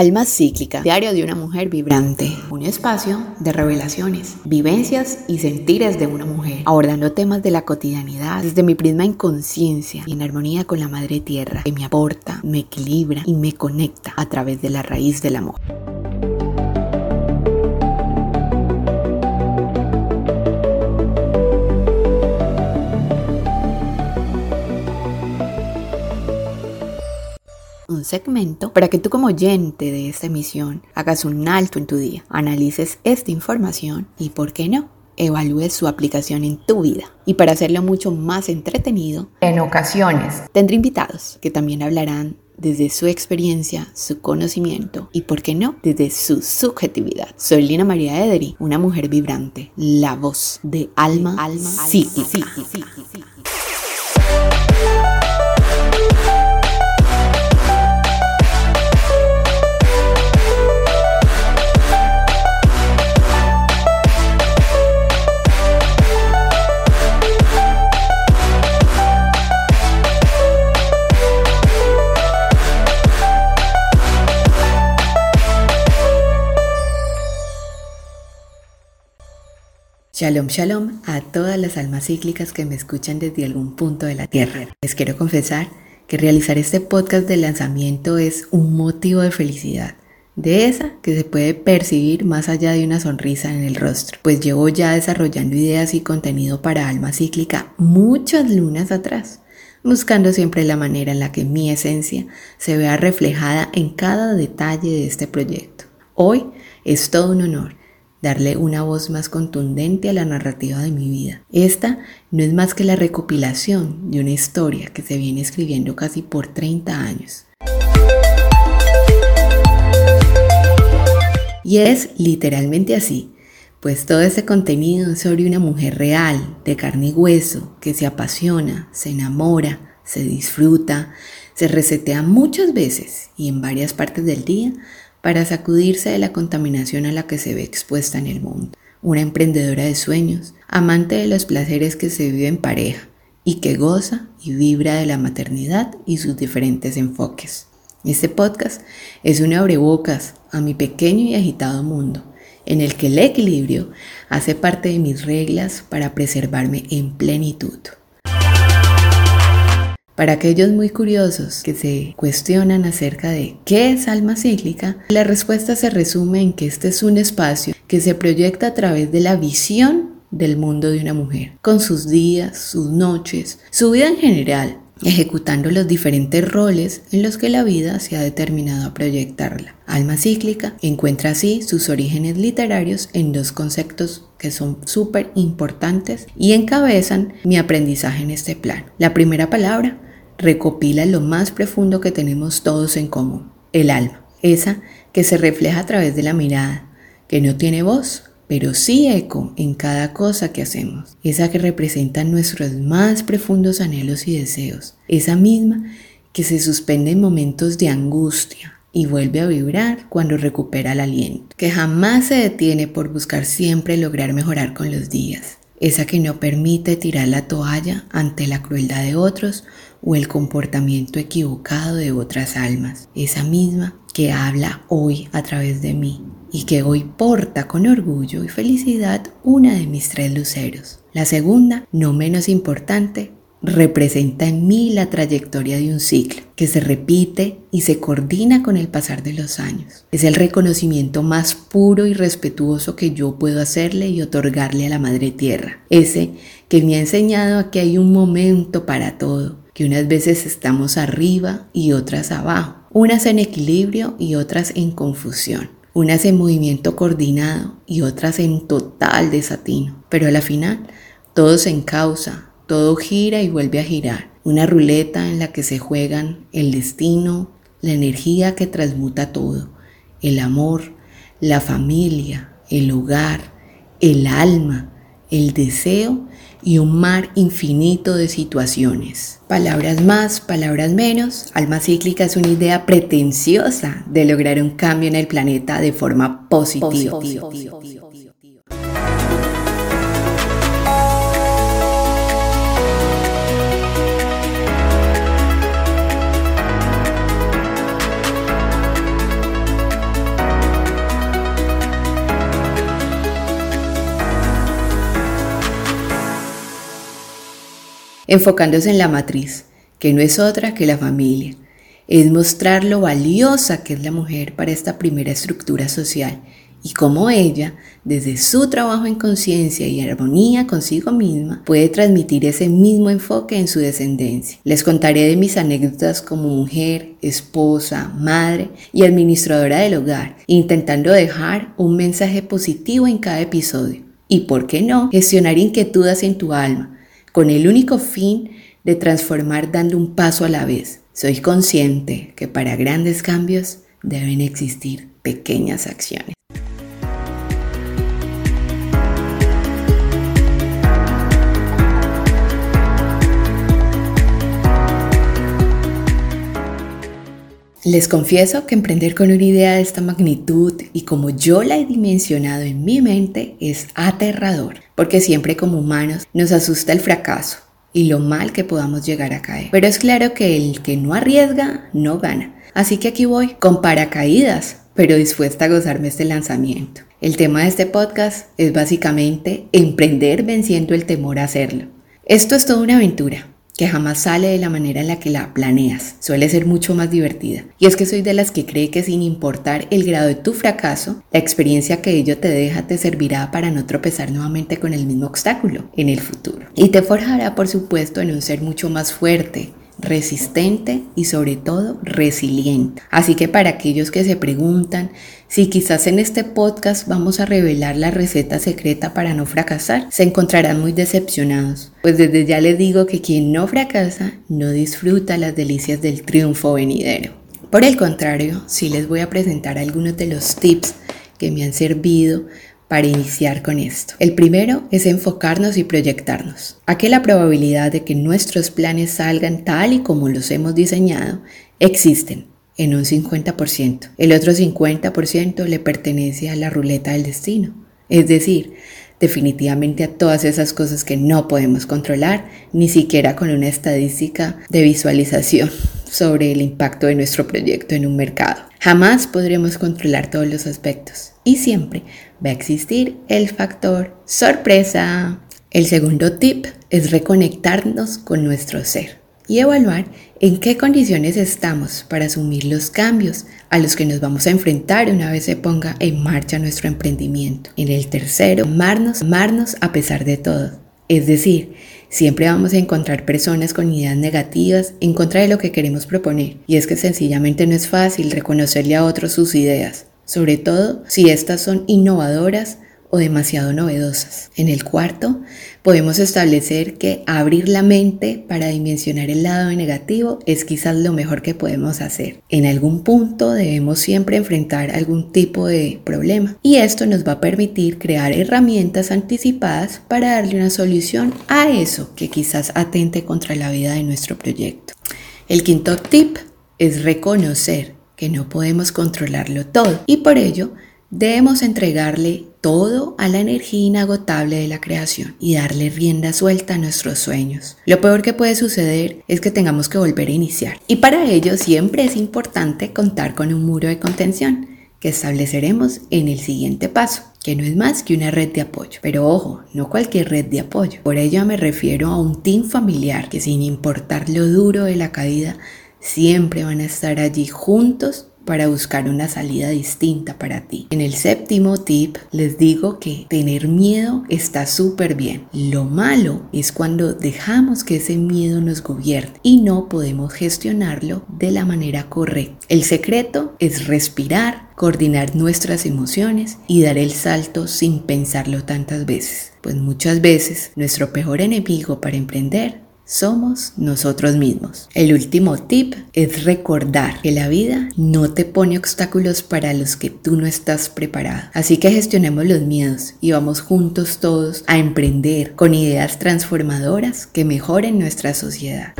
Alma Cíclica, Diario de una Mujer Vibrante, un espacio de revelaciones, vivencias y sentires de una mujer, abordando temas de la cotidianidad desde mi prisma en conciencia y en armonía con la Madre Tierra, que me aporta, me equilibra y me conecta a través de la raíz del amor. Un segmento para que tú como oyente de esta emisión hagas un alto en tu día, analices esta información y, ¿por qué no? evalúes su aplicación en tu vida. Y para hacerlo mucho más entretenido, en ocasiones tendré invitados que también hablarán desde su experiencia, su conocimiento y, por qué no, desde su subjetividad. Soy Lina María Ederi, una mujer vibrante, la voz de alma, alma, sí, sí, Shalom, shalom a todas las almas cíclicas que me escuchan desde algún punto de la Tierra. Les quiero confesar que realizar este podcast de lanzamiento es un motivo de felicidad, de esa que se puede percibir más allá de una sonrisa en el rostro, pues llevo ya desarrollando ideas y contenido para alma cíclica muchas lunas atrás, buscando siempre la manera en la que mi esencia se vea reflejada en cada detalle de este proyecto. Hoy es todo un honor darle una voz más contundente a la narrativa de mi vida. Esta no es más que la recopilación de una historia que se viene escribiendo casi por 30 años. Y es literalmente así, pues todo ese contenido es sobre una mujer real, de carne y hueso, que se apasiona, se enamora, se disfruta, se resetea muchas veces y en varias partes del día para sacudirse de la contaminación a la que se ve expuesta en el mundo. Una emprendedora de sueños, amante de los placeres que se vive en pareja y que goza y vibra de la maternidad y sus diferentes enfoques. Este podcast es un abrebocas a mi pequeño y agitado mundo, en el que el equilibrio hace parte de mis reglas para preservarme en plenitud. Para aquellos muy curiosos que se cuestionan acerca de qué es alma cíclica, la respuesta se resume en que este es un espacio que se proyecta a través de la visión del mundo de una mujer, con sus días, sus noches, su vida en general, ejecutando los diferentes roles en los que la vida se ha determinado a proyectarla. Alma cíclica encuentra así sus orígenes literarios en dos conceptos que son súper importantes y encabezan mi aprendizaje en este plan. La primera palabra recopila lo más profundo que tenemos todos en común, el alma, esa que se refleja a través de la mirada, que no tiene voz, pero sí eco en cada cosa que hacemos, esa que representa nuestros más profundos anhelos y deseos, esa misma que se suspende en momentos de angustia y vuelve a vibrar cuando recupera el aliento, que jamás se detiene por buscar siempre lograr mejorar con los días, esa que no permite tirar la toalla ante la crueldad de otros o el comportamiento equivocado de otras almas, esa misma que habla hoy a través de mí y que hoy porta con orgullo y felicidad una de mis tres luceros. La segunda, no menos importante, representa en mí la trayectoria de un ciclo que se repite y se coordina con el pasar de los años. Es el reconocimiento más puro y respetuoso que yo puedo hacerle y otorgarle a la Madre Tierra. Ese que me ha enseñado a que hay un momento para todo, que unas veces estamos arriba y otras abajo, unas en equilibrio y otras en confusión, unas en movimiento coordinado y otras en total desatino. Pero a la final, todo se encausa, todo gira y vuelve a girar. Una ruleta en la que se juegan el destino, la energía que transmuta todo, el amor, la familia, el hogar, el alma, el deseo y un mar infinito de situaciones. Palabras más, palabras menos, alma cíclica es una idea pretenciosa de lograr un cambio en el planeta de forma positiva. Enfocándose en la matriz, que no es otra que la familia. Es mostrar lo valiosa que es la mujer para esta primera estructura social y cómo ella, desde su trabajo en conciencia y armonía consigo misma, puede transmitir ese mismo enfoque en su descendencia. Les contaré de mis anécdotas como mujer, esposa, madre y administradora del hogar, intentando dejar un mensaje positivo en cada episodio. Y, ¿por qué no?, gestionar inquietudes en tu alma, con el único fin de transformar dando un paso a la vez. Soy consciente que para grandes cambios deben existir pequeñas acciones. Les confieso que emprender con una idea de esta magnitud y como yo la he dimensionado en mi mente es aterrador, porque siempre como humanos nos asusta el fracaso y lo mal que podamos llegar a caer. Pero es claro que el que no arriesga no gana. Así que aquí voy con paracaídas, pero dispuesta a gozarme este lanzamiento. El tema de este podcast es básicamente emprender venciendo el temor a hacerlo. Esto es toda una aventura que jamás sale de la manera en la que la planeas. Suele ser mucho más divertida. Y es que soy de las que cree que sin importar el grado de tu fracaso, la experiencia que ello te deja te servirá para no tropezar nuevamente con el mismo obstáculo en el futuro. Y te forjará, por supuesto, en un ser mucho más fuerte, resistente y sobre todo resiliente. Así que para aquellos que se preguntan si quizás en este podcast vamos a revelar la receta secreta para no fracasar, se encontrarán muy decepcionados, pues desde ya les digo que quien no fracasa no disfruta las delicias del triunfo venidero. Por el contrario, sí les voy a presentar algunos de los tips que me han servido para iniciar con esto. El primero es enfocarnos y proyectarnos. A que la probabilidad de que nuestros planes salgan tal y como los hemos diseñado existen en un 50%. El otro 50% le pertenece a la ruleta del destino. Es decir, definitivamente a todas esas cosas que no podemos controlar, ni siquiera con una estadística de visualización sobre el impacto de nuestro proyecto en un mercado. Jamás podremos controlar todos los aspectos y siempre va a existir el factor sorpresa. El segundo tip es reconectarnos con nuestro ser y evaluar en qué condiciones estamos para asumir los cambios a los que nos vamos a enfrentar una vez se ponga en marcha nuestro emprendimiento. En el tercero, amarnos, amarnos a pesar de todo. Es decir, siempre vamos a encontrar personas con ideas negativas en contra de lo que queremos proponer. Y es que sencillamente no es fácil reconocerle a otros sus ideas sobre todo si estas son innovadoras o demasiado novedosas. En el cuarto, podemos establecer que abrir la mente para dimensionar el lado negativo es quizás lo mejor que podemos hacer. En algún punto debemos siempre enfrentar algún tipo de problema y esto nos va a permitir crear herramientas anticipadas para darle una solución a eso que quizás atente contra la vida de nuestro proyecto. El quinto tip es reconocer que no podemos controlarlo todo y por ello debemos entregarle todo a la energía inagotable de la creación y darle rienda suelta a nuestros sueños. Lo peor que puede suceder es que tengamos que volver a iniciar y para ello siempre es importante contar con un muro de contención que estableceremos en el siguiente paso que no es más que una red de apoyo. Pero ojo, no cualquier red de apoyo. Por ello me refiero a un team familiar que sin importar lo duro de la caída, siempre van a estar allí juntos para buscar una salida distinta para ti. En el séptimo tip les digo que tener miedo está súper bien. Lo malo es cuando dejamos que ese miedo nos gobierne y no podemos gestionarlo de la manera correcta. El secreto es respirar, coordinar nuestras emociones y dar el salto sin pensarlo tantas veces. Pues muchas veces nuestro peor enemigo para emprender somos nosotros mismos. El último tip es recordar que la vida no te pone obstáculos para los que tú no estás preparado. Así que gestionemos los miedos y vamos juntos todos a emprender con ideas transformadoras que mejoren nuestra sociedad.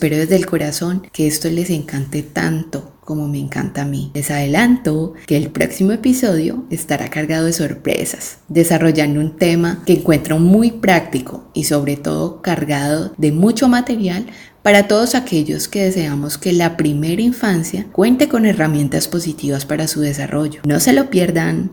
Espero desde el corazón que esto les encante tanto como me encanta a mí. Les adelanto que el próximo episodio estará cargado de sorpresas, desarrollando un tema que encuentro muy práctico y sobre todo cargado de mucho material para todos aquellos que deseamos que la primera infancia cuente con herramientas positivas para su desarrollo. No se lo pierdan.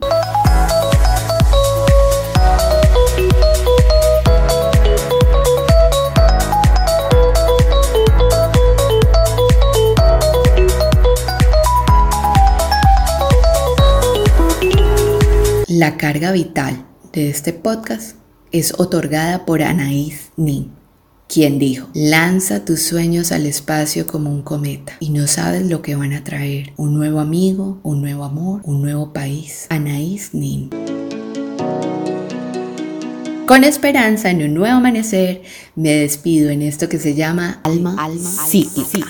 Carga vital de este podcast es otorgada por Anaís Nin quien dijo, lanza tus sueños al espacio como un cometa y no sabes lo que van a traer, un nuevo amigo, un nuevo amor, un nuevo país. Anaís Nin. Con esperanza en un nuevo amanecer, me despido en esto que se llama alma, alma cíclica.